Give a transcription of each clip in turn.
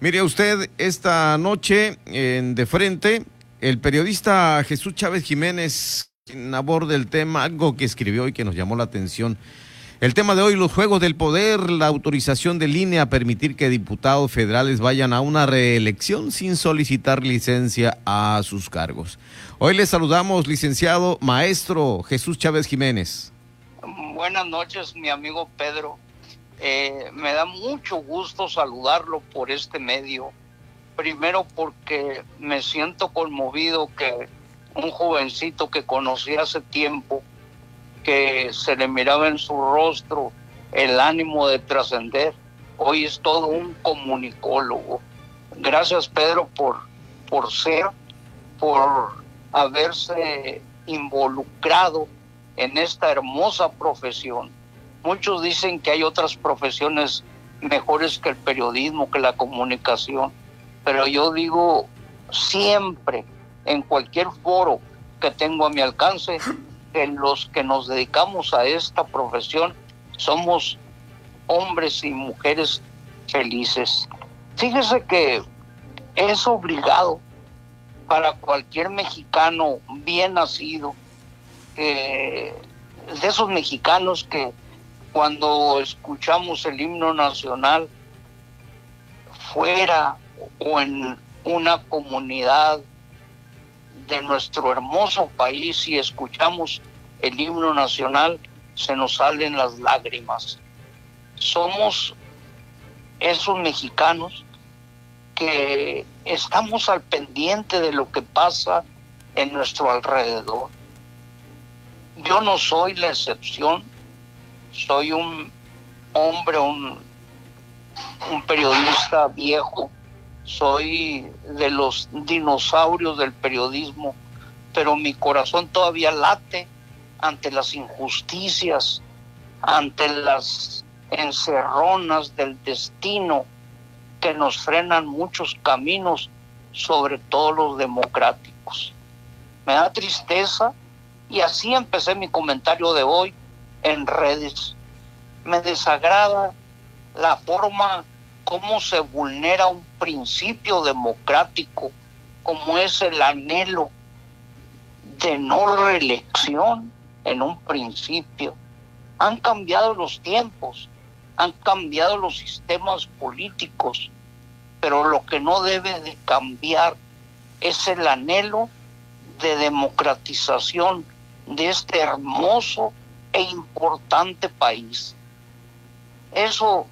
Mire usted, esta noche en De Frente, el periodista Jesús Chávez Jiménez aborda el tema, algo que escribió y que nos llamó la atención. El tema de hoy, los juegos del poder, la autorización de línea a permitir que diputados federales vayan a una reelección sin solicitar licencia a sus cargos. Hoy le saludamos, licenciado maestro Jesús Chávez Jiménez. Buenas noches, mi amigo Pedro. Eh, me da mucho gusto saludarlo por este medio. Primero porque me siento conmovido que un jovencito que conocí hace tiempo, que se le miraba en su rostro el ánimo de trascender, hoy es todo un comunicólogo. Gracias Pedro por, por ser, por haberse involucrado en esta hermosa profesión Muchos dicen que hay otras profesiones mejores que el periodismo, que la comunicación, pero yo digo siempre, en cualquier foro que tengo a mi alcance, que los que nos dedicamos a esta profesión somos hombres y mujeres felices. Fíjese que es obligado para cualquier mexicano bien nacido, de esos mexicanos que cuando escuchamos el himno nacional fuera o en una comunidad de nuestro hermoso país y escuchamos el himno nacional, se nos salen las lágrimas. Somos esos mexicanos que estamos al pendiente de lo que pasa en nuestro alrededor. Yo no soy la excepción soy un hombre, un, periodista viejo, soy de los dinosaurios del periodismo, pero mi corazón todavía late ante las injusticias, ante las encerronas del destino que nos frenan muchos caminos, sobre todo los democráticos. Me da tristeza y así empecé mi comentario de hoy en redes. Me desagrada la forma como se vulnera un principio democrático como es el anhelo de no reelección en un principio. Han cambiado los tiempos, han cambiado los sistemas políticos, pero lo que no debe de cambiar es el anhelo de democratización de este hermoso e importante país. Eso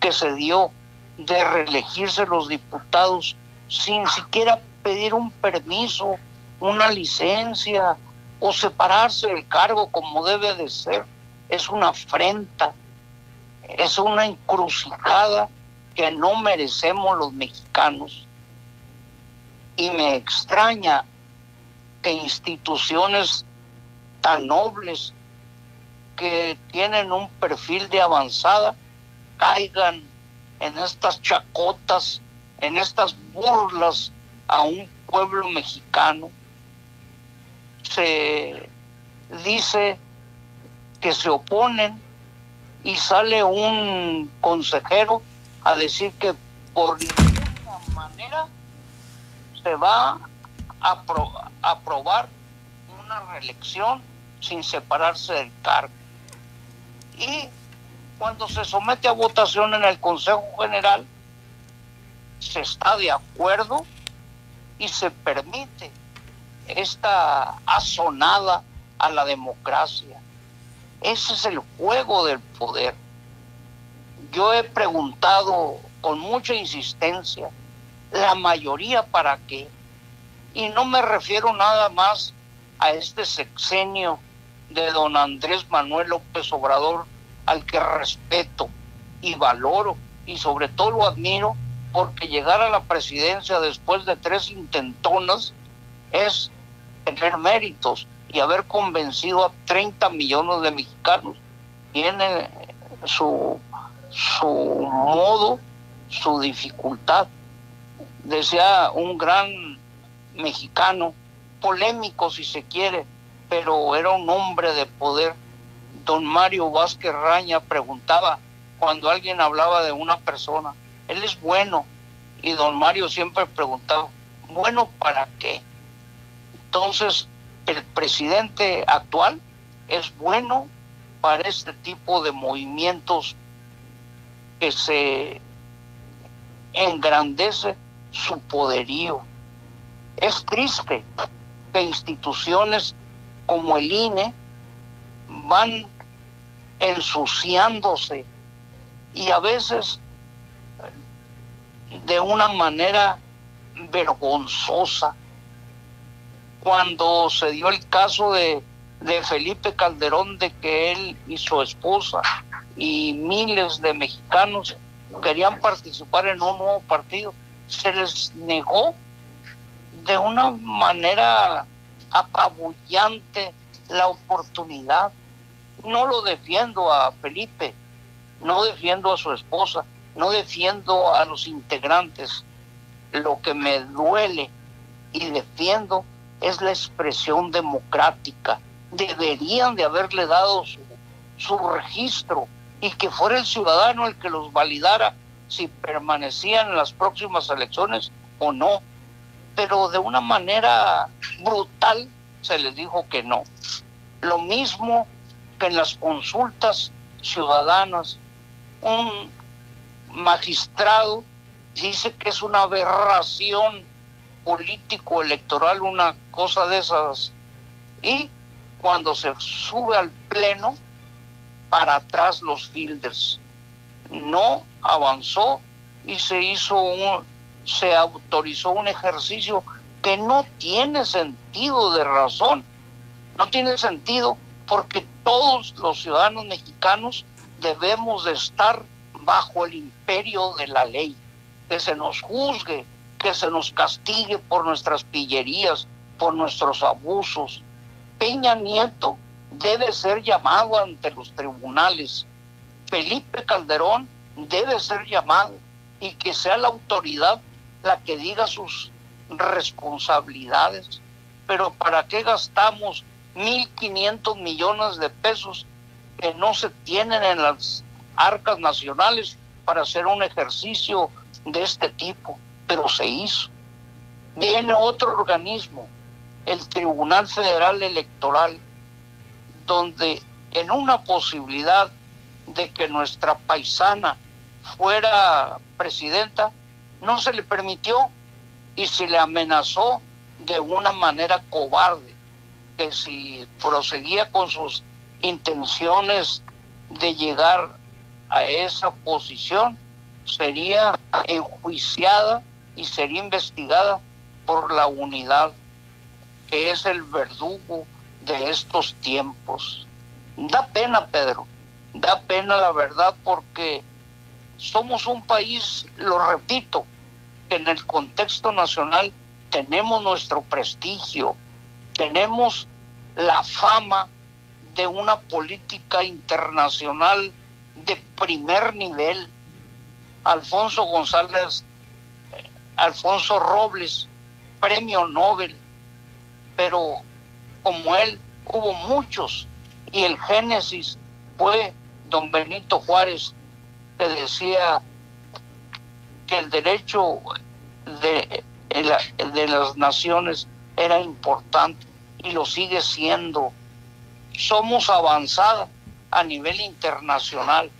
que se dio de reelegirse los diputados sin siquiera pedir un permiso, una licencia o separarse del cargo como debe de ser, es una afrenta, es una encrucijada que no merecemos los mexicanos. Y me extraña que instituciones tan nobles que tienen un perfil de avanzada caigan en estas chacotas, en estas burlas a un pueblo mexicano. Se dice que se oponen y sale un consejero a decir que por ninguna manera se va a aprobar una reelección sin separarse del cargo y cuando se somete a votación en el Consejo General, se está de acuerdo y se permite esta asonada a la democracia. Ese es el juego del poder. Yo he preguntado con mucha insistencia, la mayoría para qué. Y no me refiero nada más a este sexenio de don Andrés Manuel López Obrador, al que respeto y valoro y sobre todo lo admiro porque llegar a la presidencia después de tres intentonas es tener méritos y haber convencido a 30 millones de mexicanos. Tiene su, su modo, su dificultad. Decía un gran mexicano, polémico si se quiere, pero era un hombre de poder. Don Mario Vázquez Raña preguntaba cuando alguien hablaba de una persona, él es bueno. Y don Mario siempre preguntaba, ¿bueno para qué? Entonces, el presidente actual es bueno para este tipo de movimientos que se engrandece su poderío. Es triste que instituciones como el INE van ensuciándose y a veces de una manera vergonzosa. Cuando se dio el caso de, de Felipe Calderón, de que él y su esposa y miles de mexicanos querían participar en un nuevo partido, se les negó de una manera apabullante la oportunidad. No lo defiendo a Felipe, no defiendo a su esposa, no defiendo a los integrantes. Lo que me duele y defiendo es la expresión democrática. Deberían de haberle dado su, su registro y que fuera el ciudadano el que los validara si permanecían en las próximas elecciones o no. Pero de una manera brutal se les dijo que no. Lo mismo que en las consultas ciudadanas, un magistrado dice que es una aberración político-electoral, una cosa de esas. Y cuando se sube al pleno, para atrás los fielders. No avanzó y se hizo un, se autorizó un ejercicio que no tiene sentido de razón. No tiene sentido porque todos los ciudadanos mexicanos debemos de estar bajo el imperio de la ley, que se nos juzgue, que se nos castigue por nuestras pillerías, por nuestros abusos. Peña Nieto debe ser llamado ante los tribunales. Felipe Calderón debe ser llamado y que sea la autoridad la que diga sus responsabilidades. Pero ¿para qué gastamos 1.500 millones de pesos que no se tienen en las arcas nacionales para hacer un ejercicio de este tipo? Pero se hizo. Viene otro organismo, el Tribunal Federal Electoral, donde en una posibilidad de que nuestra paisana fuera presidenta, no se le permitió y se le amenazó de una manera cobarde, que si proseguía con sus intenciones de llegar a esa posición, sería enjuiciada y sería investigada por la unidad, que es el verdugo de estos tiempos. Da pena, Pedro, da pena la verdad porque somos un país, lo repito, que en el contexto nacional tenemos nuestro prestigio, tenemos la fama de una política internacional de primer nivel. Alfonso González, eh, Alfonso Robles, premio Nobel, pero como él hubo muchos y el génesis fue don Benito Juárez que decía que el derecho de, de las naciones era importante y lo sigue siendo. Somos avanzada a nivel internacional,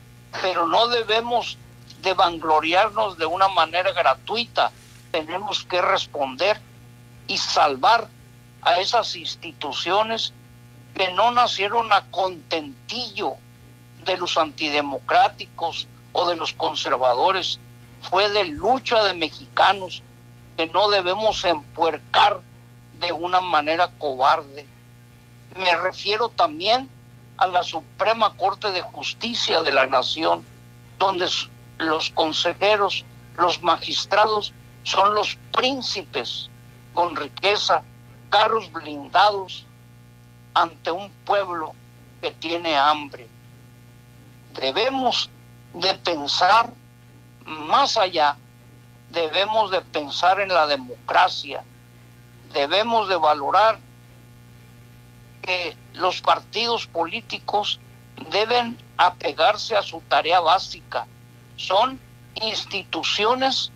pero no debemos de vangloriarnos de una manera gratuita. Tenemos que responder y salvar a esas instituciones que no nacieron a contentillo de los antidemocráticos o de los conservadores, fue de lucha de mexicanos que no debemos empuercar de una manera cobarde. Me refiero también a la Suprema Corte de Justicia de la Nación, donde los consejeros, los magistrados son los príncipes con riqueza carros blindados ante un pueblo que tiene hambre. Debemos de pensar más allá, debemos de pensar en la democracia, debemos de valorar que los partidos políticos deben apegarse a su tarea básica, son instituciones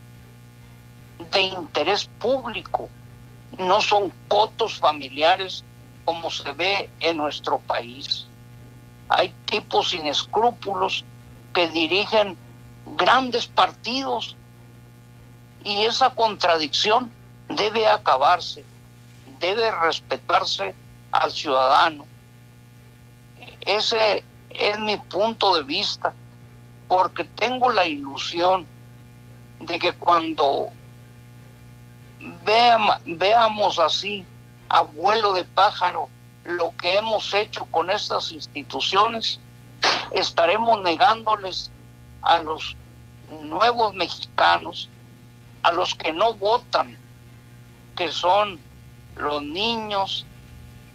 de interés público, no son cotos familiares como se ve en nuestro país. Hay tipos sin escrúpulos que dirigen grandes partidos y esa contradicción debe acabarse, debe respetarse al ciudadano. Ese es mi punto de vista, porque tengo la ilusión de que cuando veamos así, abuelo de pájaro, lo que hemos hecho con estas instituciones, estaremos negándoles a los nuevos mexicanos, a los que no votan, que son los niños,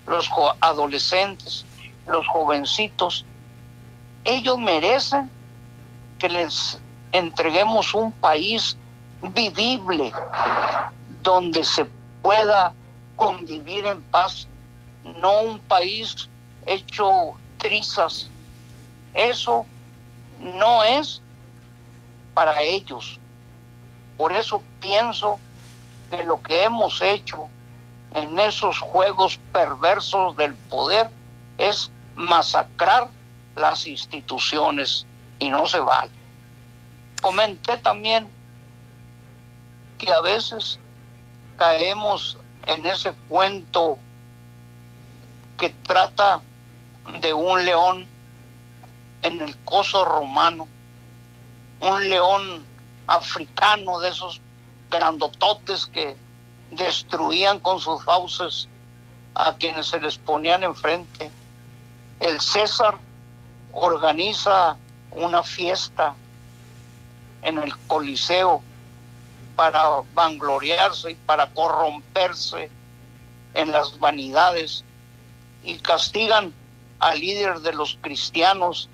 los adolescentes, los jovencitos, ellos merecen que les entreguemos un país vivible, donde se pueda convivir en paz, no un país hecho trizas. Eso no es para ellos. Por eso pienso que lo que hemos hecho en esos juegos perversos del poder es masacrar las instituciones y no se vale. Comenté también que a veces caemos en ese cuento que trata de un león en el coso romano, un león africano de esos grandototes que destruían con sus fauces a quienes se les ponían enfrente. El César organiza una fiesta en el Coliseo para vangloriarse y para corromperse en las vanidades y castigan al líder de los cristianos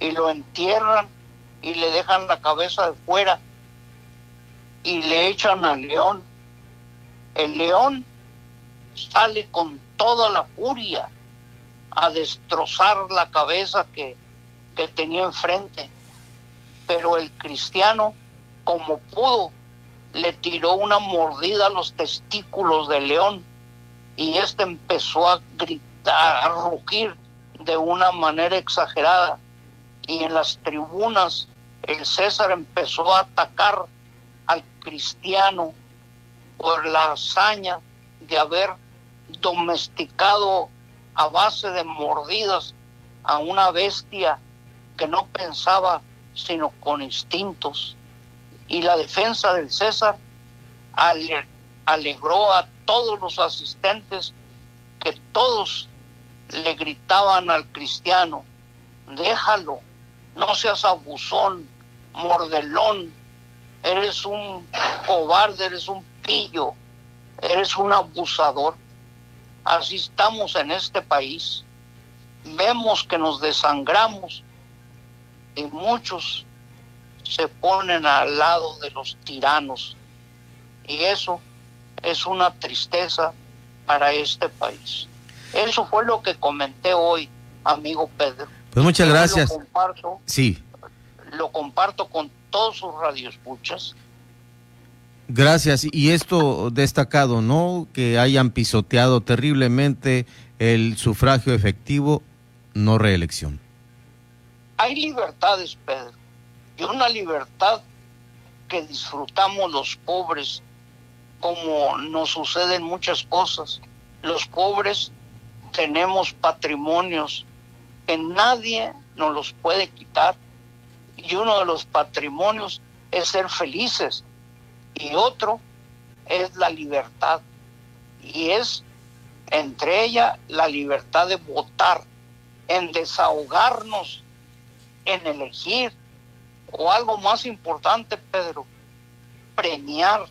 y lo entierran y le dejan la cabeza de fuera y le echan al león. El león sale con toda la furia a destrozar la cabeza que, que tenía enfrente. Pero el cristiano, como pudo, le tiró una mordida a los testículos del león y este empezó a gritar, a rugir de una manera exagerada. Y en las tribunas el César empezó a atacar al cristiano por la hazaña de haber domesticado a base de mordidas a una bestia que no pensaba sino con instintos. Y la defensa del César alegró a todos los asistentes que todos le gritaban al cristiano, déjalo, no seas abusón, mordelón, eres un cobarde, eres un pillo, eres un abusador. Así estamos en este país. Vemos que nos desangramos y muchos se ponen al lado de los tiranos. Y eso es una tristeza para este país. Eso fue lo que comenté hoy, amigo Pedro. Pues muchas gracias. Lo comparto, sí. Lo comparto con todos sus radioescuchas. Gracias. Y esto destacado, ¿no? Que hayan pisoteado terriblemente el sufragio efectivo, no reelección. Hay libertades, Pedro y una libertad que disfrutamos los pobres, como nos suceden muchas cosas. Los pobres tenemos patrimonios que nadie nos los puede quitar y uno de los patrimonios es ser felices y otro es la libertad y es entre ella la libertad de votar, en desahogarnos, en elegir, o algo más importante, Pedro, premiar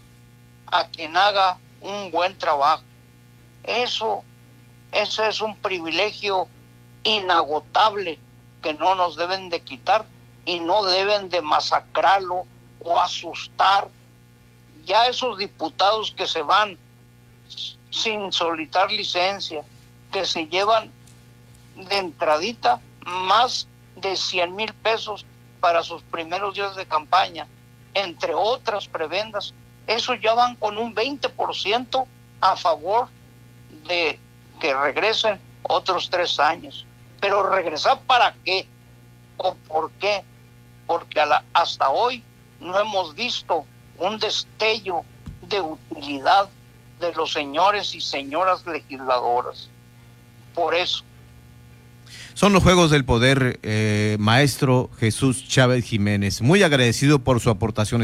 a quien haga un buen trabajo. Eso, eso es un privilegio inagotable que no nos deben de quitar y no deben de masacrarlo o asustar. Ya esos diputados que se van sin solicitar licencia, que se llevan de entradita más de 100 mil pesos para sus primeros días de campaña. entre otras prebendas, esos ya van con un 20% a favor de que regresen otros tres años. Pero regresar para qué o por qué? Porque hasta hoy no hemos visto un destello de utilidad de los señores y señoras legisladoras. Por eso. Son los Juegos del Poder, eh, maestro Jesús Chávez Jiménez. Muy agradecido por su aportación.